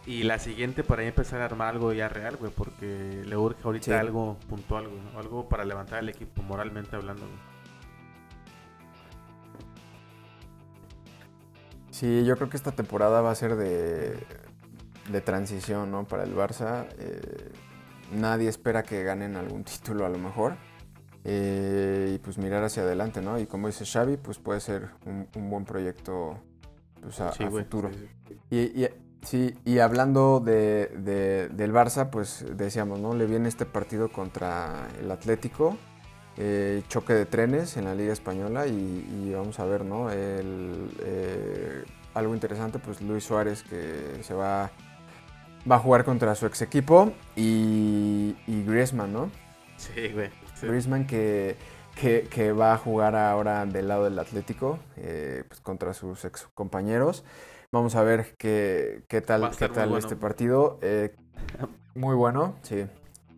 y la siguiente para empezar a armar algo ya real, güey, porque le urge ahorita algo puntual, güey, algo para levantar el equipo moralmente hablando, güey. Sí, yo creo que esta temporada va a ser de, de transición, ¿no? Para el Barça. Eh, nadie espera que ganen algún título a lo mejor. Eh, y pues mirar hacia adelante, ¿no? Y como dice Xavi, pues puede ser un, buen proyecto pues, a, futuro. y, Sí, y hablando de, del Barça, pues decíamos, ¿no? Le viene este partido contra el Atlético, eh, choque de trenes en la Liga Española y, vamos a ver, ¿no? Eh, algo interesante, pues Luis Suárez que se va, va a jugar contra su ex equipo y, y Griezmann, ¿no? Sí, güey. Griezmann que, que, va a jugar ahora del lado del Atlético, eh, pues contra sus ex compañeros. Vamos a ver qué, qué tal, qué tal este partido. Eh, muy bueno, sí.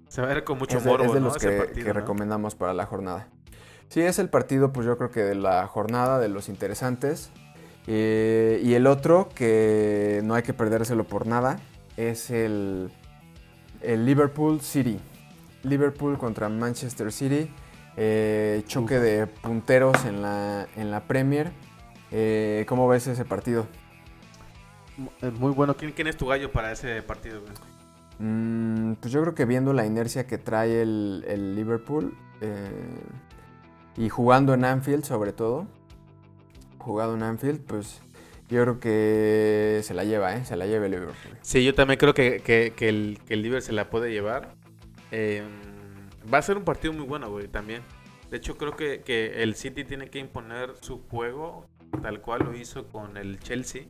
Se va a ver con mucho morbo, Es de los que, recomendamos para la jornada. Sí, es el partido, pues yo creo que de la jornada, de los interesantes. Eh, y el otro, que no hay que perdérselo por nada, es el, el Liverpool City. Liverpool contra Manchester City. Eh, choque de punteros en la, en la Premier. Eh, ¿Cómo ves ese partido? Muy bueno. ¿Quién, es tu gallo para ese partido? Mm, pues yo creo que viendo la inercia que trae el, Liverpool eh, y jugando en Anfield sobre todo, jugado en Anfield, pues yo creo que se la lleva, ¿eh? Se la lleva el Liverpool. Sí, yo también creo que, el, que el Liverpool se la puede llevar. Eh, Va a ser un partido muy bueno, güey, también. De hecho, creo que, que, el City tiene que imponer su juego tal cual lo hizo con el Chelsea.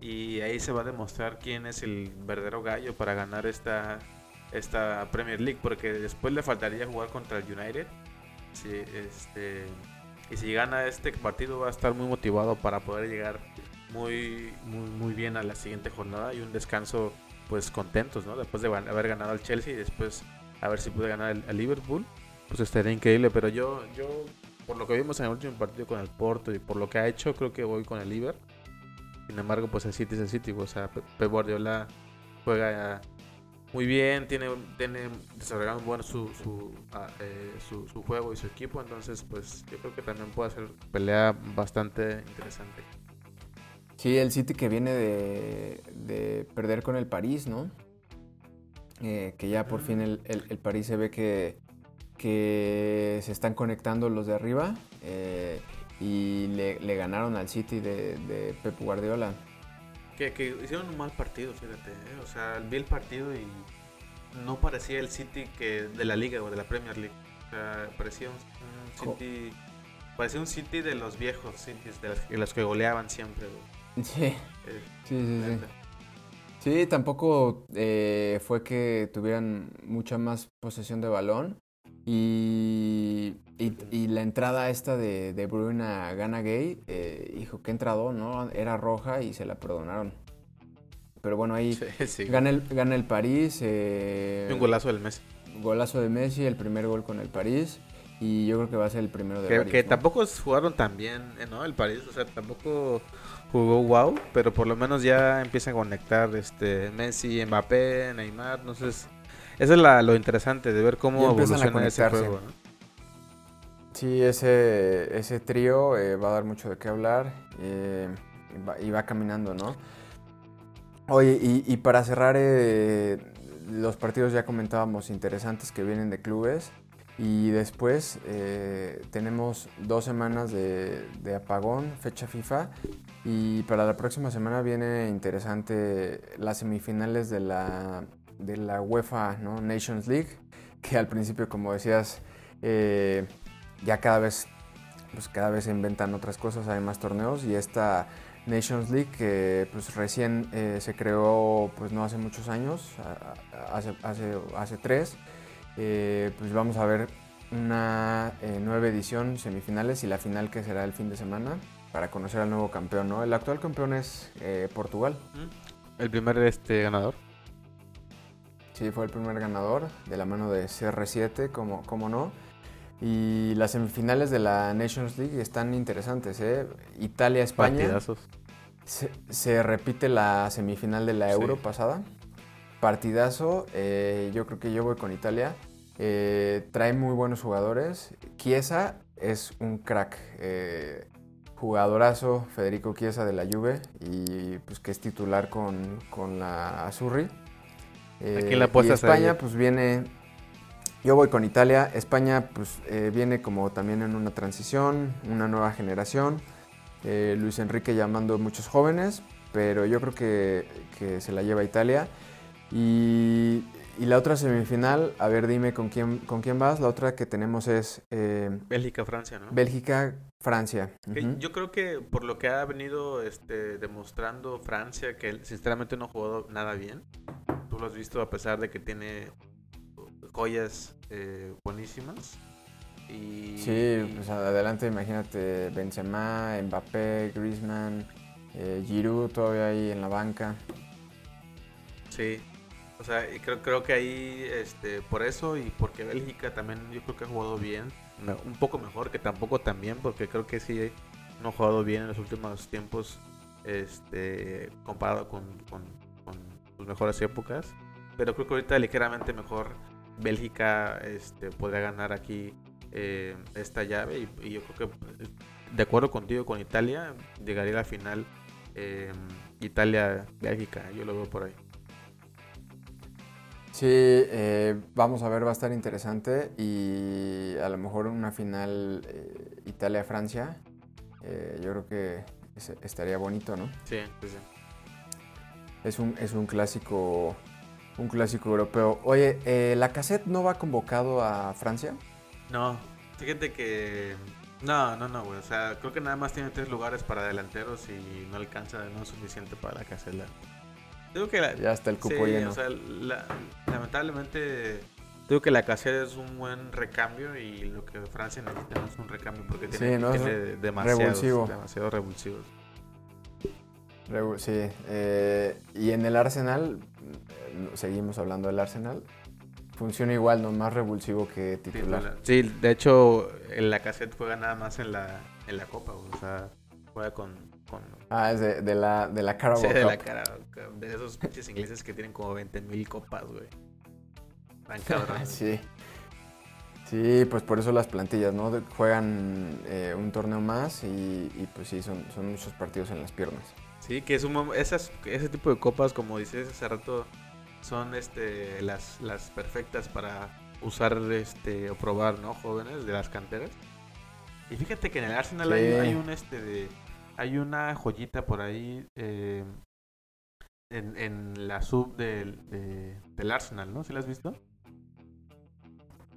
Y ahí se va a demostrar quién es el verdadero gallo para ganar esta, esta Premier League. Porque después le faltaría jugar contra el United. Sí, este, y si gana este partido va a estar muy motivado para poder llegar muy, muy, muy bien a la siguiente jornada y un descanso pues contentos, ¿no? Después de haber ganado al Chelsea y después a ver si puede ganar el, Liverpool, pues estaría increíble. Pero yo, yo, por lo que vimos en el último partido con el Porto y por lo que ha hecho, creo que voy con el Liverpool. Sin embargo, pues el City es el City. O sea, Pep Guardiola juega muy bien, tiene, tiene desarrollado bueno su, su, ah, eh, su, su, juego y su equipo. Entonces, pues yo creo que también puede ser pelea bastante interesante. Sí, el City que viene de, de perder con el París, ¿no? Eh, que ya por fin el, el, París se ve que, que se están conectando los de arriba eh, y le, ganaron al City de, Pep Guardiola. Que, que, hicieron un mal partido, fíjate. ¿eh? O sea, vi el partido y no parecía el City que de la Liga o de la Premier League. O sea, parecía un, City. Parecía un City de los viejos Cities, de los, que goleaban siempre. Sí. sí, sí, sí. Sí, tampoco eh, fue que tuvieran mucha más posesión de balón. Y, y, la entrada esta de, de a Gana Gay, eh, hijo, que entrado, ¿no? Era roja y se la perdonaron. Pero bueno, ahí Gana, el, gana el París. Eh, un golazo del Messi. Golazo de Messi, el primer gol con el París. Y yo creo que va a ser el primero de Que, que tampoco jugaron tan bien, ¿no? El París, o sea, tampoco jugó wow, pero por lo menos ya empiezan a conectar este Messi, Mbappé, Neymar, entonces eso es la, lo interesante de ver cómo evoluciona ese juego. Sí, ese, ese trío eh, va a dar mucho de qué hablar eh, y, va, caminando, ¿no? Oye, y, para cerrar eh, los partidos ya comentábamos interesantes que vienen de clubes. Y después eh, tenemos dos semanas de, apagón, fecha FIFA. Y para la próxima semana viene interesante las semifinales de la, de la UEFA Nations League, que al principio, como decías, eh, ya cada vez, pues cada vez se inventan otras cosas, hay más torneos. Y esta Nations League, que pues recién eh, se creó pues no hace muchos años, hace, hace, hace tres eh, pues vamos a ver una nueva edición, semifinales y la final que será el fin de semana para conocer al nuevo campeón, ¿no? El actual campeón es Portugal. El primer este, ganador. Sí, fue el primer ganador de la mano de CR7, como, como no. Y las semifinales de la Nations League están interesantes, ¿eh? Italia-España. Se, se, repite la semifinal de la Euro pasada. Partidazo. yo creo que yo voy con Italia. Eh, trae muy buenos jugadores. Chiesa es un crack. Eh, jugadorazo Federico Chiesa de la Juve y pues que es titular con, la Azurri. Eh, la y España pues viene, yo voy con Italia, España pues eh, viene como también en una transición, una nueva generación, Luis Enrique llamando muchos jóvenes, pero yo creo que, que se la lleva Italia y y la otra semifinal, a ver, dime con quién, con quién vas. La otra que tenemos es... Eh, Bélgica-Francia, ¿no? Bélgica-Francia. Yo creo que por lo que ha venido este, demostrando Francia, que sinceramente no ha jugado nada bien. Tú lo has visto a pesar de que tiene joyas eh, buenísimas. Y... Sí, pues adelante imagínate Benzema, Mbappé, Griezmann, eh, Giroud todavía ahí en la banca. Sí, o sea, creo, creo que ahí, este, por eso y porque Bélgica también yo creo que ha jugado bien, un poco mejor que tampoco también, porque creo que sí no ha jugado bien en los últimos tiempos, este, comparado con, con, mejores épocas. Pero creo que ahorita ligeramente mejor Bélgica este, podría ganar aquí eh, esta llave. Y, yo creo que, de acuerdo contigo, con Italia, llegaría a la final eh, Italia-Bélgica. Yo lo veo por ahí. Sí, eh, vamos a ver, va a estar interesante y a lo mejor una final Italia-Francia. yo creo que estaría bonito, ¿no? Sí, sí, sí. Es un, es un clásico un clásico europeo. Oye, eh, ¿la cassette no va convocado a Francia? No, fíjate que... No, no, no, güey. O sea, creo que nada más tiene tres lugares para delanteros y no alcanza, no es suficiente para la cassette. Digo que ya está el cupo lleno. O sea, lamentablemente digo que la cassette es un buen recambio y lo que Francia necesita no es un recambio porque tiene, demasiados, demasiado revulsivos. Sí, eh, y en el Arsenal, eh, seguimos hablando del Arsenal, funciona igual, no más revulsivo que titular. Sí, de hecho, en la cassette juega nada más en la, en la Copa, o sea, juega con... con... Ah, es de, de la, de la Carabao sí, de la Carabao de esos pinches ingleses que tienen como 20 mil copas, güey. Tan cabrón. sí. Sí, pues por eso las plantillas, ¿no? Juegan eh, un torneo más y, y, pues sí, son, son muchos partidos en las piernas. Sí, que es un, esas, ese tipo de copas, como dices hace rato, son este las, las perfectas para usar este o probar, ¿no? Jóvenes de las canteras. Y fíjate que en el Arsenal hay, un este de hay una joyita por ahí eh, en, en, la sub del, del Arsenal, ¿no? ¿Sí la has visto?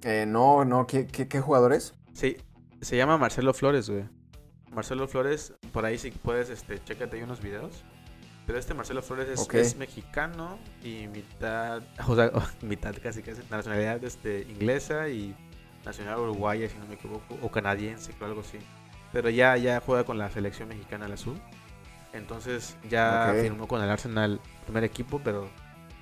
Eh, no, no, ¿Qué, qué, qué jugadores? Sí, se llama Marcelo Flores, güey. Marcelo Flores, por ahí si puedes, este, chécate ahí unos videos. Pero este Marcelo Flores es, mexicano y mitad, o sea, mitad casi casi, nacionalidad este, inglesa y nacional uruguaya, si no me equivoco, o canadiense, o algo así. Pero ya, ya juega con la selección mexicana la azul. Entonces ya firmó con el Arsenal primer equipo, pero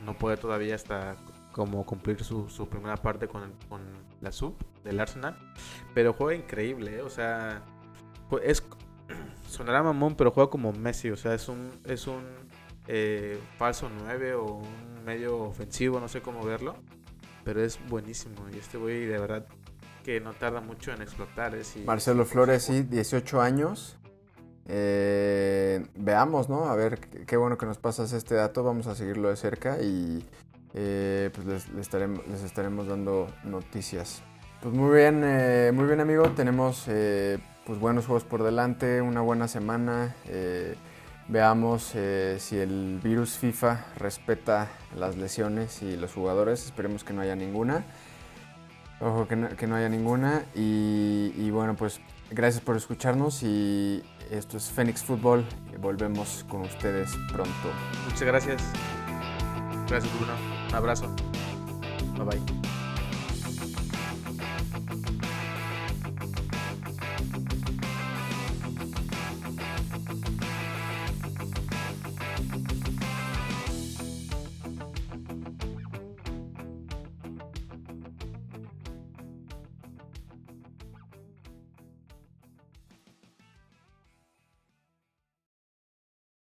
no puede todavía hasta como cumplir su, su primera parte con, con la sub del Arsenal. Pero juega increíble, ¿eh? o sea, pues, es sonará mamón, pero juega como Messi, o sea, es un es un eh, falso 9 o un medio ofensivo, no sé cómo verlo, pero es buenísimo y este güey de verdad que no tarda mucho en explotar. ¿eh? Marcelo Flores, sí, 18 años. Eh, veamos, ¿no? A ver, qué bueno que nos pasas este dato, vamos a seguirlo de cerca y pues les, estaremos, les estaremos dando noticias. Pues muy bien, muy bien amigo, tenemos pues buenos juegos por delante, una buena semana. Eh, veamos eh, si el virus FIFA respeta las lesiones y los jugadores. Esperemos que no haya ninguna. Ojo, que no, haya ninguna. Y, bueno, pues gracias por escucharnos y esto es Phoenix Football. Volvemos con ustedes pronto. Muchas gracias. Gracias Bruno. Un abrazo. Bye bye.